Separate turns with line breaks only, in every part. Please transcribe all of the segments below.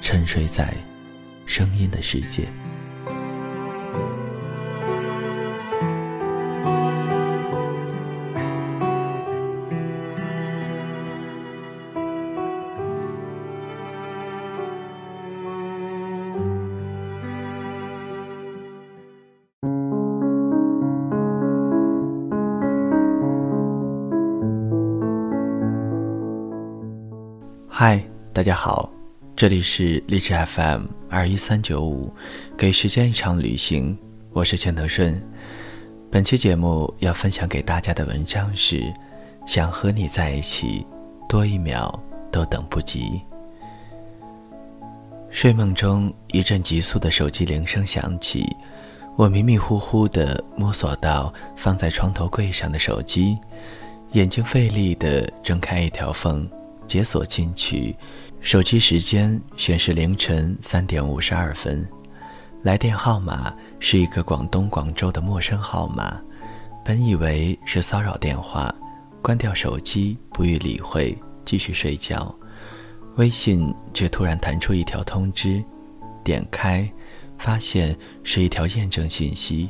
沉睡在声音的世界。嗨，大家好，这里是励志 FM 二一三九五，给时间一场旅行，我是钱德顺。本期节目要分享给大家的文章是：想和你在一起，多一秒都等不及。睡梦中，一阵急促的手机铃声响起，我迷迷糊糊地摸索到放在床头柜上的手机，眼睛费力地睁开一条缝。解锁进去，手机时间显示凌晨三点五十二分，来电号码是一个广东广州的陌生号码，本以为是骚扰电话，关掉手机不予理会，继续睡觉。微信却突然弹出一条通知，点开，发现是一条验证信息：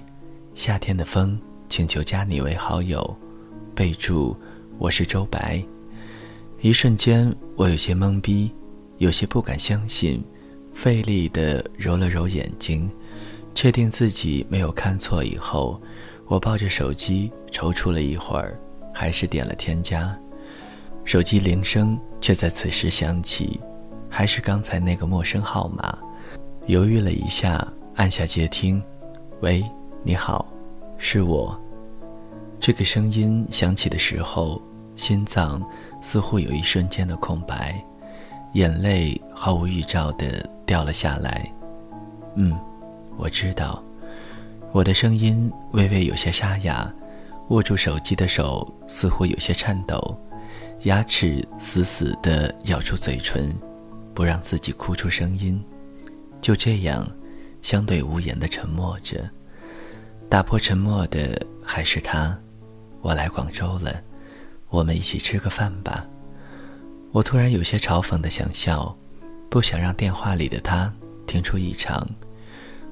夏天的风请求加你为好友，备注我是周白。一瞬间，我有些懵逼，有些不敢相信，费力地揉了揉眼睛，确定自己没有看错以后，我抱着手机踌躇了一会儿，还是点了添加。手机铃声却在此时响起，还是刚才那个陌生号码。犹豫了一下，按下接听。喂，你好，是我。这个声音响起的时候。心脏似乎有一瞬间的空白，眼泪毫无预兆的掉了下来。嗯，我知道，我的声音微微有些沙哑，握住手机的手似乎有些颤抖，牙齿死死的咬住嘴唇，不让自己哭出声音。就这样，相对无言的沉默着。打破沉默的还是他，我来广州了。我们一起吃个饭吧。我突然有些嘲讽的想笑，不想让电话里的他听出异常，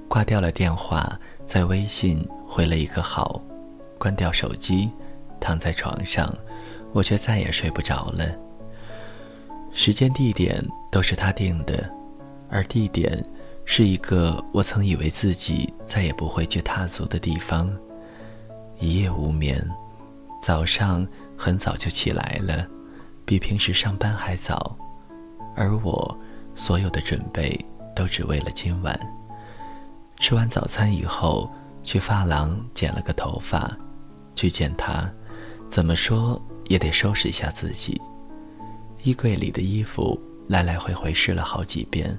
挂掉了电话，在微信回了一个好，关掉手机，躺在床上，我却再也睡不着了。时间地点都是他定的，而地点是一个我曾以为自己再也不会去踏足的地方。一夜无眠，早上。很早就起来了，比平时上班还早，而我所有的准备都只为了今晚。吃完早餐以后，去发廊剪了个头发，去见他，怎么说也得收拾一下自己。衣柜里的衣服来来回回试了好几遍，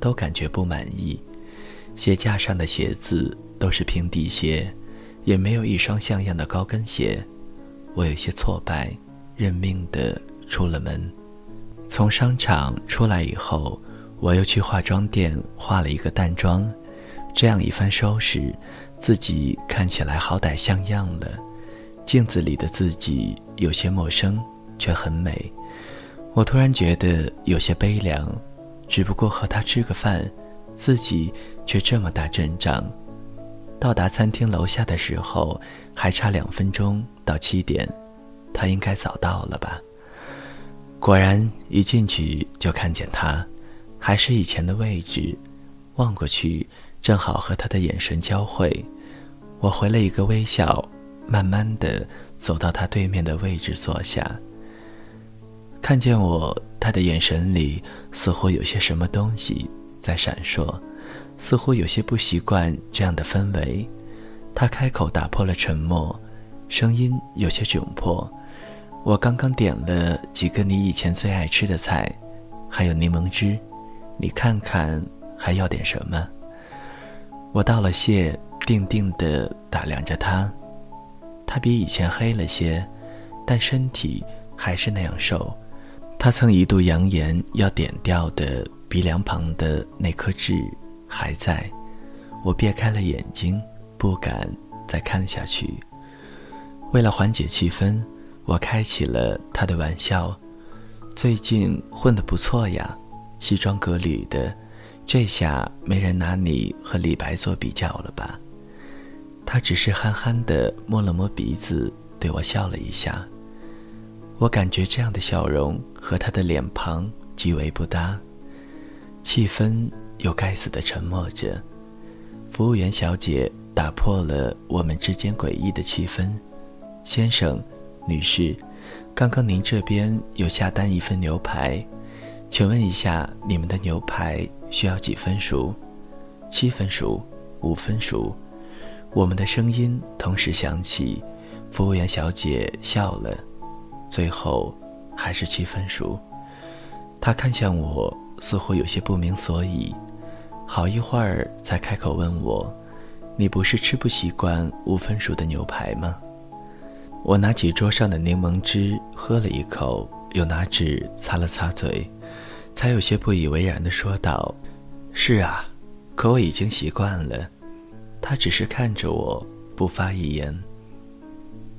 都感觉不满意。鞋架上的鞋子都是平底鞋，也没有一双像样的高跟鞋。我有些挫败，认命的出了门。从商场出来以后，我又去化妆店化了一个淡妆。这样一番收拾，自己看起来好歹像样了。镜子里的自己有些陌生，却很美。我突然觉得有些悲凉，只不过和他吃个饭，自己却这么大阵仗。到达餐厅楼下的时候，还差两分钟到七点，他应该早到了吧？果然，一进去就看见他，还是以前的位置，望过去，正好和他的眼神交汇。我回了一个微笑，慢慢的走到他对面的位置坐下。看见我，他的眼神里似乎有些什么东西在闪烁，似乎有些不习惯这样的氛围。他开口打破了沉默，声音有些窘迫：“我刚刚点了几个你以前最爱吃的菜，还有柠檬汁，你看看还要点什么？”我道了谢。定定地打量着他，他比以前黑了些，但身体还是那样瘦。他曾一度扬言要点掉的鼻梁旁的那颗痣还在。我别开了眼睛，不敢再看下去。为了缓解气氛，我开起了他的玩笑：“最近混得不错呀，西装革履的，这下没人拿你和李白做比较了吧？”他只是憨憨地摸了摸鼻子，对我笑了一下。我感觉这样的笑容和他的脸庞极为不搭，气氛又该死的沉默着。服务员小姐打破了我们之间诡异的气氛：“先生，女士，刚刚您这边有下单一份牛排，请问一下，你们的牛排需要几分熟？七分熟？五分熟？”我们的声音同时响起，服务员小姐笑了，最后还是七分熟。她看向我，似乎有些不明所以，好一会儿才开口问我：“你不是吃不习惯五分熟的牛排吗？”我拿起桌上的柠檬汁喝了一口，又拿纸擦了擦嘴，才有些不以为然地说道：“是啊，可我已经习惯了。”他只是看着我，不发一言。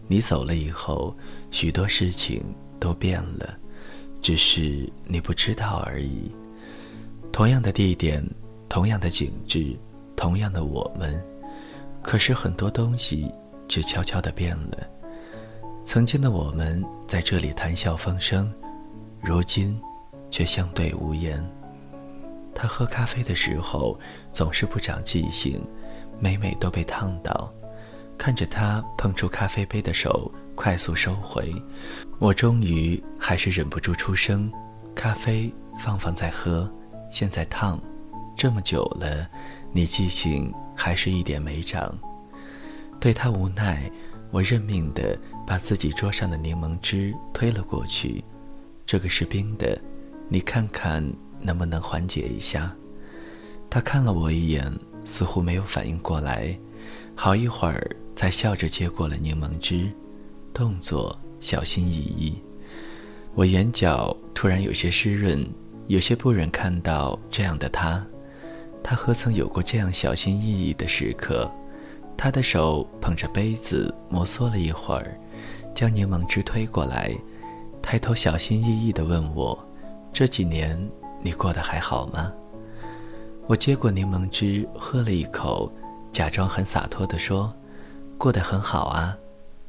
你走了以后，许多事情都变了，只是你不知道而已。同样的地点，同样的景致，同样的我们，可是很多东西却悄悄地变了。曾经的我们在这里谈笑风生，如今却相对无言。他喝咖啡的时候总是不长记性。每每都被烫到，看着他碰触咖啡杯的手快速收回，我终于还是忍不住出声：“咖啡放放再喝，现在烫，这么久了，你记性还是一点没长。”对他无奈，我认命的把自己桌上的柠檬汁推了过去：“这个是冰的，你看看能不能缓解一下。”他看了我一眼。似乎没有反应过来，好一会儿才笑着接过了柠檬汁，动作小心翼翼。我眼角突然有些湿润，有些不忍看到这样的他。他何曾有过这样小心翼翼的时刻？他的手捧着杯子摩挲了一会儿，将柠檬汁推过来，抬头小心翼翼地问我：“这几年你过得还好吗？”我接过柠檬汁，喝了一口，假装很洒脱地说：“过得很好啊，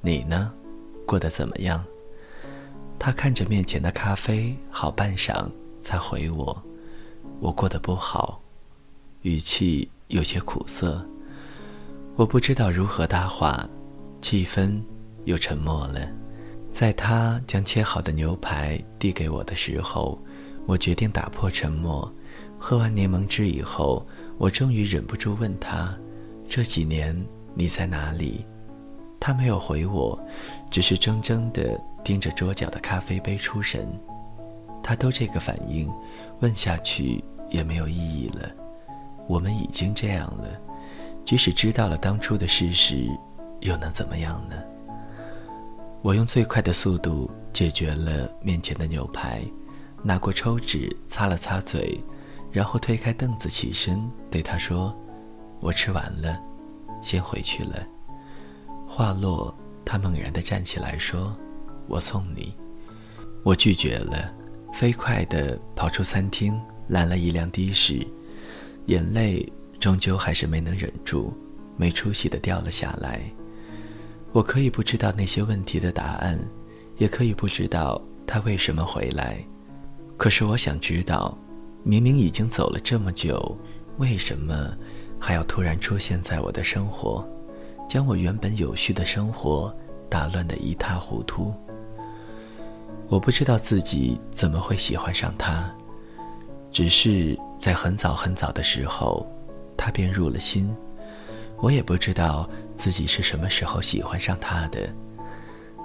你呢？过得怎么样？”他看着面前的咖啡，好半晌才回我：“我过得不好。”语气有些苦涩。我不知道如何搭话，气氛又沉默了。在他将切好的牛排递给我的时候，我决定打破沉默。喝完柠檬汁以后，我终于忍不住问他：“这几年你在哪里？”他没有回我，只是怔怔地盯着桌角的咖啡杯出神。他都这个反应，问下去也没有意义了。我们已经这样了，即使知道了当初的事实，又能怎么样呢？我用最快的速度解决了面前的牛排，拿过抽纸擦了擦嘴。然后推开凳子，起身对他说：“我吃完了，先回去了。”话落，他猛然地站起来说：“我送你。”我拒绝了，飞快地跑出餐厅，拦了一辆的士，眼泪终究还是没能忍住，没出息地掉了下来。我可以不知道那些问题的答案，也可以不知道他为什么回来，可是我想知道。明明已经走了这么久，为什么还要突然出现在我的生活，将我原本有序的生活打乱得一塌糊涂？我不知道自己怎么会喜欢上他，只是在很早很早的时候，他便入了心。我也不知道自己是什么时候喜欢上他的，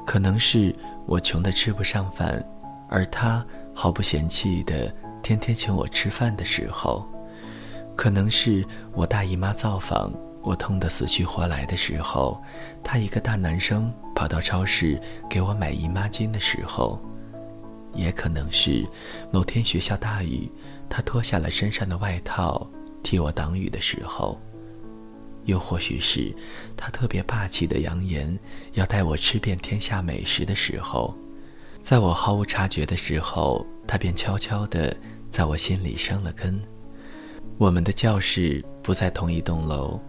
可能是我穷得吃不上饭，而他毫不嫌弃的天天请我吃饭的时候。可能是我大姨妈造访，我痛得死去活来的时候，他一个大男生跑到超市给我买姨妈巾的时候，也可能是某天学校大雨，他脱下了身上的外套替我挡雨的时候，又或许是他特别霸气的扬言要带我吃遍天下美食的时候，在我毫无察觉的时候，他便悄悄地在我心里生了根。我们的教室不在同一栋楼，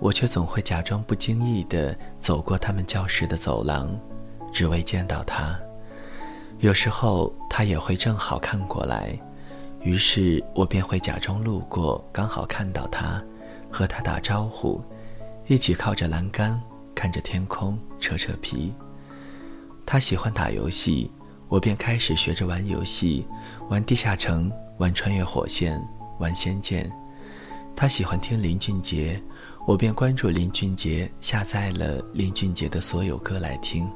我却总会假装不经意地走过他们教室的走廊，只为见到他。有时候他也会正好看过来，于是我便会假装路过，刚好看到他，和他打招呼，一起靠着栏杆看着天空扯扯皮。他喜欢打游戏，我便开始学着玩游戏，玩地下城，玩穿越火线。玩仙剑，他喜欢听林俊杰，我便关注林俊杰，下载了林俊杰的所有歌来听。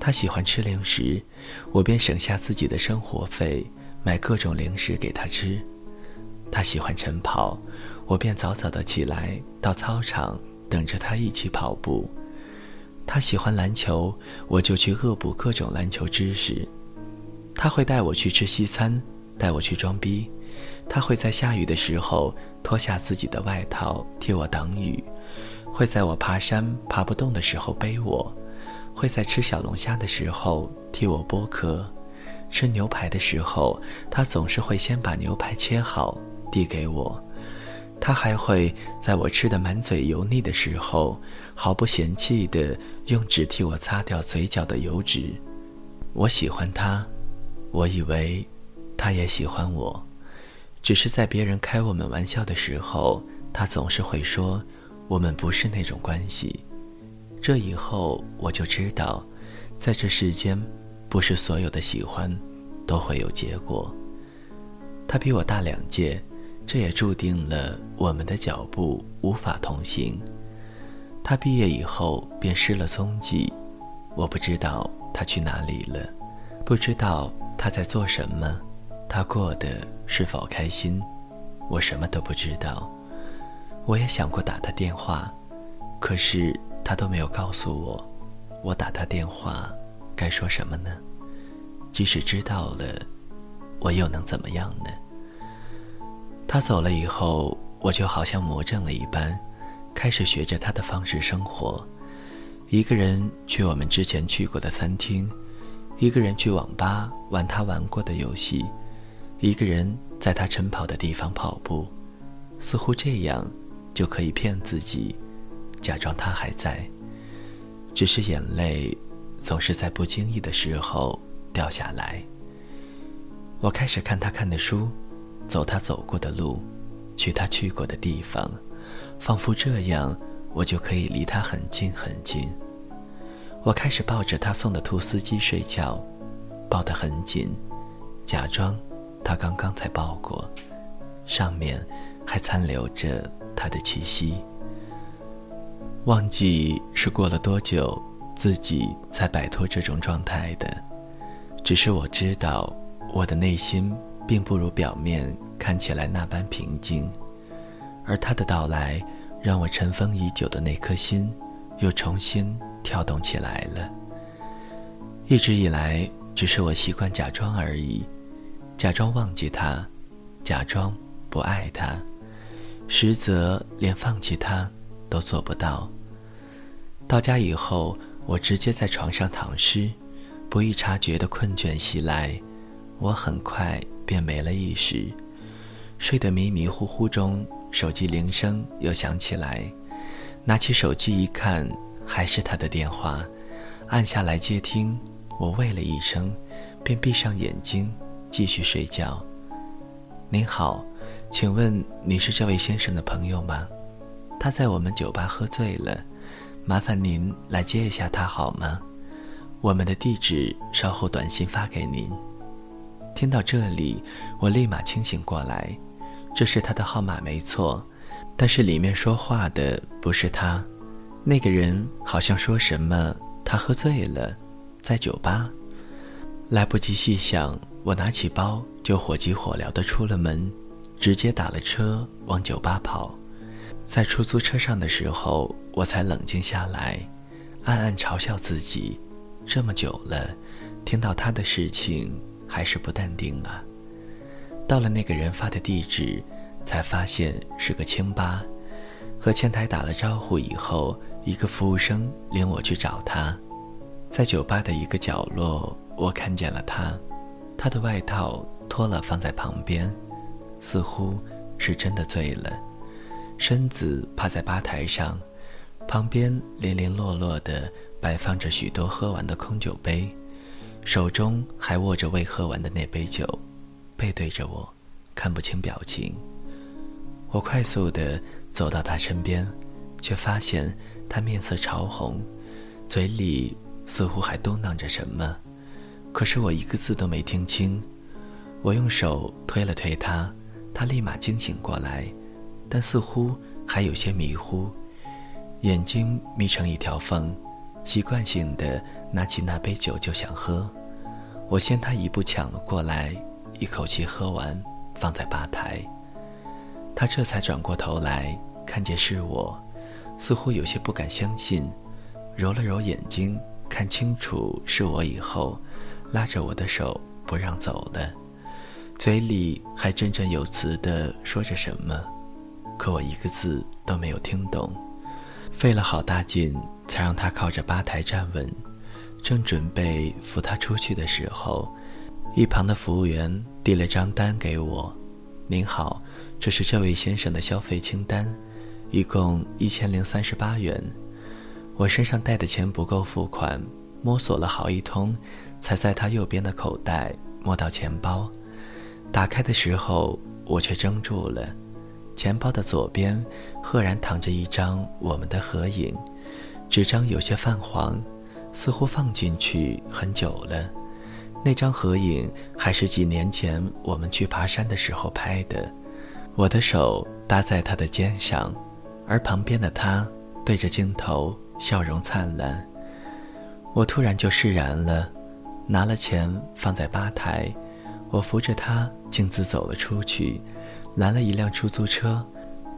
他喜欢吃零食，我便省下自己的生活费买各种零食给他吃。他喜欢晨跑，我便早早的起来到操场等着他一起跑步。他喜欢篮球，我就去恶补各种篮球知识。他会带我去吃西餐，带我去装逼。他会在下雨的时候脱下自己的外套替我挡雨，会在我爬山爬不动的时候背我，会在吃小龙虾的时候替我剥壳，吃牛排的时候他总是会先把牛排切好递给我，他还会在我吃的满嘴油腻的时候毫不嫌弃地用纸替我擦掉嘴角的油脂。我喜欢他，我以为他也喜欢我。只是在别人开我们玩笑的时候，他总是会说我们不是那种关系。这以后我就知道，在这世间，不是所有的喜欢都会有结果。他比我大两届，这也注定了我们的脚步无法同行。他毕业以后便失了踪迹，我不知道他去哪里了，不知道他在做什么。他过得是否开心，我什么都不知道。我也想过打他电话，可是他都没有告诉我，我打他电话该说什么呢？即使知道了，我又能怎么样呢？他走了以后，我就好像魔怔了一般，开始学着他的方式生活，一个人去我们之前去过的餐厅，一个人去网吧玩他玩过的游戏。一个人在他晨跑的地方跑步，似乎这样就可以骗自己，假装他还在。只是眼泪总是在不经意的时候掉下来。我开始看他看的书，走他走过的路，去他去过的地方，仿佛这样我就可以离他很近很近。我开始抱着他送的兔司机睡觉，抱得很紧，假装。他刚刚才抱过，上面还残留着他的气息。忘记是过了多久，自己才摆脱这种状态的。只是我知道，我的内心并不如表面看起来那般平静。而他的到来，让我尘封已久的那颗心，又重新跳动起来了。一直以来，只是我习惯假装而已。假装忘记他，假装不爱他，实则连放弃他都做不到。到家以后，我直接在床上躺尸，不易察觉的困倦袭来，我很快便没了意识。睡得迷迷糊糊中，手机铃声又响起来，拿起手机一看，还是他的电话，按下来接听。我喂了一声，便闭上眼睛。继续睡觉。您好，请问你是这位先生的朋友吗？他在我们酒吧喝醉了，麻烦您来接一下他好吗？我们的地址稍后短信发给您。”听到这里，我立马清醒过来，这是他的号码没错，但是里面说话的不是他。那个人好像说什么他喝醉了，在酒吧。来不及细想，我拿起包就火急火燎地出了门，直接打了车往酒吧跑。在出租车上的时候，我才冷静下来，暗暗嘲笑自己，这么久了，听到他的事情。还是不淡定啊！到了那个人发的地址，才发现是个清吧。和前台打了招呼以后，一个服务生领我去找他。在酒吧的一个角落，我看见了他，他的外套脱了放在旁边，似乎是真的醉了，身子趴在吧台上，旁边零零落落的摆放着许多喝完的空酒杯。手中还握着未喝完的那杯酒，背对着我，看不清表情。我快速地走到他身边，却发现他面色潮红，嘴里似乎还嘟囔着什么，可是我一个字都没听清。我用手推了推他，他立马惊醒过来，但似乎还有些迷糊，眼睛眯成一条缝。习惯性的拿起那杯酒就想喝，我先他一步抢了过来，一口气喝完，放在吧台。他这才转过头来，看见是我，似乎有些不敢相信，揉了揉眼睛，看清楚是我以后，拉着我的手不让走了，嘴里还振振有词的说着什么，可我一个字都没有听懂。费了好大劲，才让他靠着吧台站稳。正准备扶他出去的时候，一旁的服务员递了张单给我：“您好，这是这位先生的消费清单，一共一千零三十八元。”我身上带的钱不够付款，摸索了好一通，才在他右边的口袋摸到钱包。打开的时候，我却怔住了。钱包的左边，赫然躺着一张我们的合影，纸张有些泛黄，似乎放进去很久了。那张合影还是几年前我们去爬山的时候拍的。我的手搭在他的肩上，而旁边的他对着镜头，笑容灿烂。我突然就释然了，拿了钱放在吧台，我扶着他径自走了出去。拦了一辆出租车，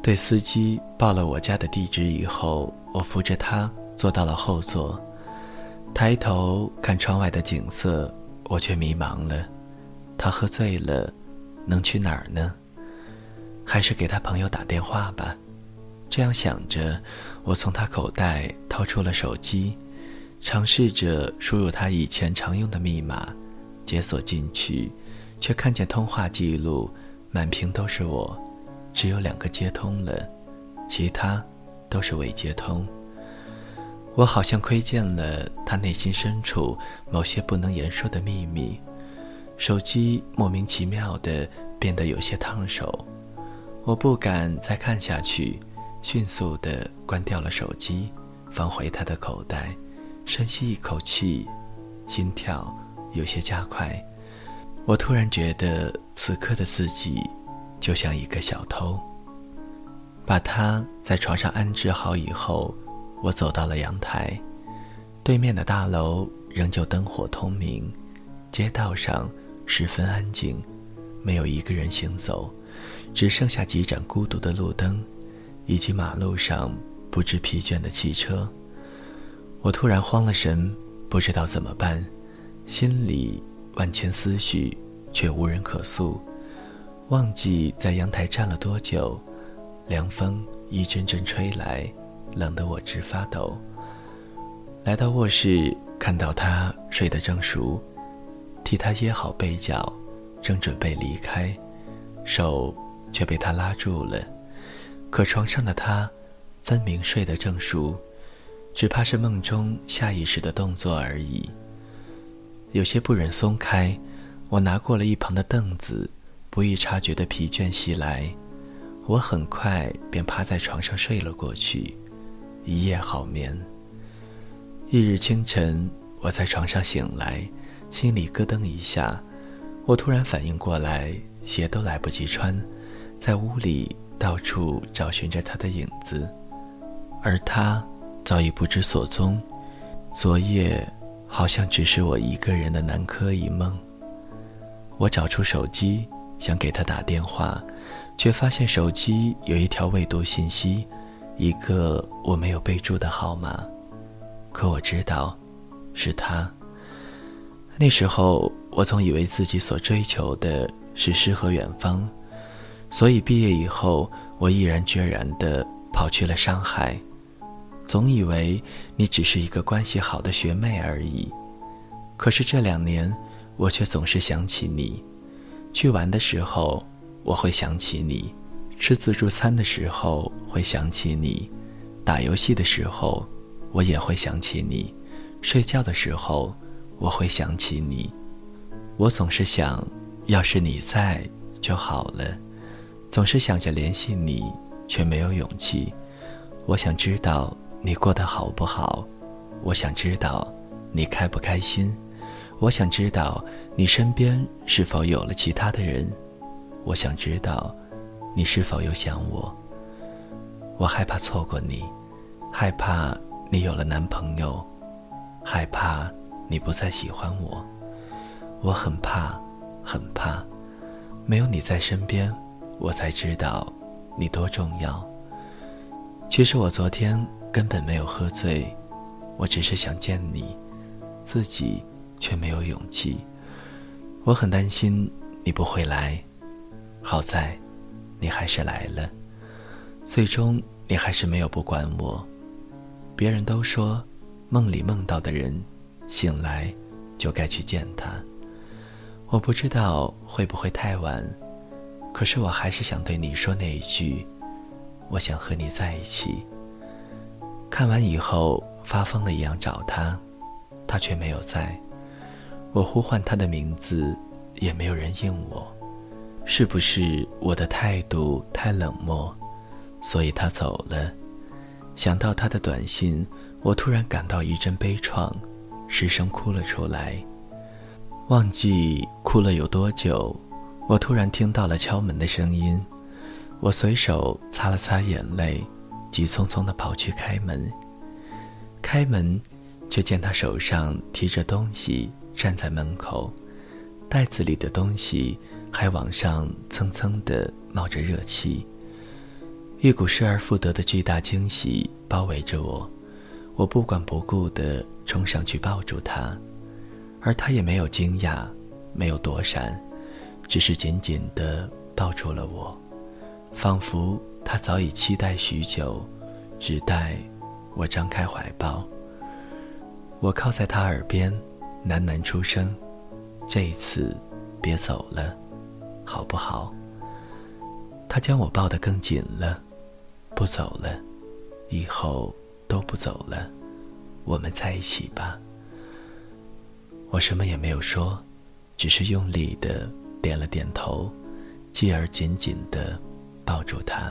对司机报了我家的地址以后，我扶着他坐到了后座，抬头看窗外的景色，我却迷茫了。他喝醉了，能去哪儿呢？还是给他朋友打电话吧。这样想着，我从他口袋掏出了手机，尝试着输入他以前常用的密码，解锁进去，却看见通话记录。满屏都是我，只有两个接通了，其他都是未接通。我好像窥见了他内心深处某些不能言说的秘密。手机莫名其妙的变得有些烫手，我不敢再看下去，迅速的关掉了手机，放回他的口袋，深吸一口气，心跳有些加快。我突然觉得，此刻的自己就像一个小偷。把他在床上安置好以后，我走到了阳台。对面的大楼仍旧灯火通明，街道上十分安静，没有一个人行走，只剩下几盏孤独的路灯，以及马路上不知疲倦的汽车。我突然慌了神，不知道怎么办，心里……万千思绪，却无人可诉。忘记在阳台站了多久，凉风一阵阵吹来，冷得我直发抖。来到卧室，看到他睡得正熟，替他掖好被角，正准备离开，手却被他拉住了。可床上的他，分明睡得正熟，只怕是梦中下意识的动作而已。有些不忍松开，我拿过了一旁的凳子，不易察觉的疲倦袭来，我很快便趴在床上睡了过去，一夜好眠。一日清晨，我在床上醒来，心里咯噔一下，我突然反应过来，鞋都来不及穿，在屋里到处找寻着他的影子，而他早已不知所踪。昨夜好像只是我一个人的南柯一梦。我找出手机，想给他打电话。却发现手机有一条未读信息，一个我没有备注的号码。可我知道，是他。那时候我总以为自己所追求的是诗和远方，所以毕业以后我毅然决然地跑去了上海。总以为你只是一个关系好的学妹而已。可是这两年，我却总是想起你。去玩的时候。我会想起你，吃自助餐的时候会想起你，打游戏的时候我也会想起你，睡觉的时候我会想起你。我总是想，要是你在就好了，总是想着联系你，却没有勇气。我想知道你过得好不好，我想知道你开不开心，我想知道你身边是否有了其他的人。我想知道，你是否又想我？我害怕错过你，害怕你有了男朋友，害怕你不再喜欢我。我很怕，很怕，没有你在身边，我才知道你多重要。其实我昨天根本没有喝醉，我只是想见你，自己却没有勇气。我很担心你不会来。好在，你还是来了。最终，你还是没有不管我。别人都说，梦里梦到的人，醒来就该去见他。我不知道会不会太晚，可是我还是想对你说那一句：我想和你在一起。看完以后，发疯了一样找他，他却没有在。我呼唤他的名字，也没有人应我。是不是我的态度太冷漠，所以他走了？想到他的短信，我突然感到一阵悲怆，失声哭了出来。忘记哭了有多久，我突然听到了敲门的声音。我随手擦了擦眼泪，急匆匆地跑去开门。开门，却见他手上提着东西站在门口，袋子里的东西。还往上蹭蹭地冒着热气，一股失而复得的巨大惊喜包围着我，我不管不顾地冲上去抱住他，而他也没有惊讶，没有躲闪，只是紧紧地抱住了我，仿佛他早已期待许久，只待我张开怀抱。我靠在他耳边，喃喃出声：“这一次，别走了。”好不好？他将我抱得更紧了，不走了，以后都不走了，我们在一起吧。我什么也没有说，只是用力的点了点头，继而紧紧的抱住他。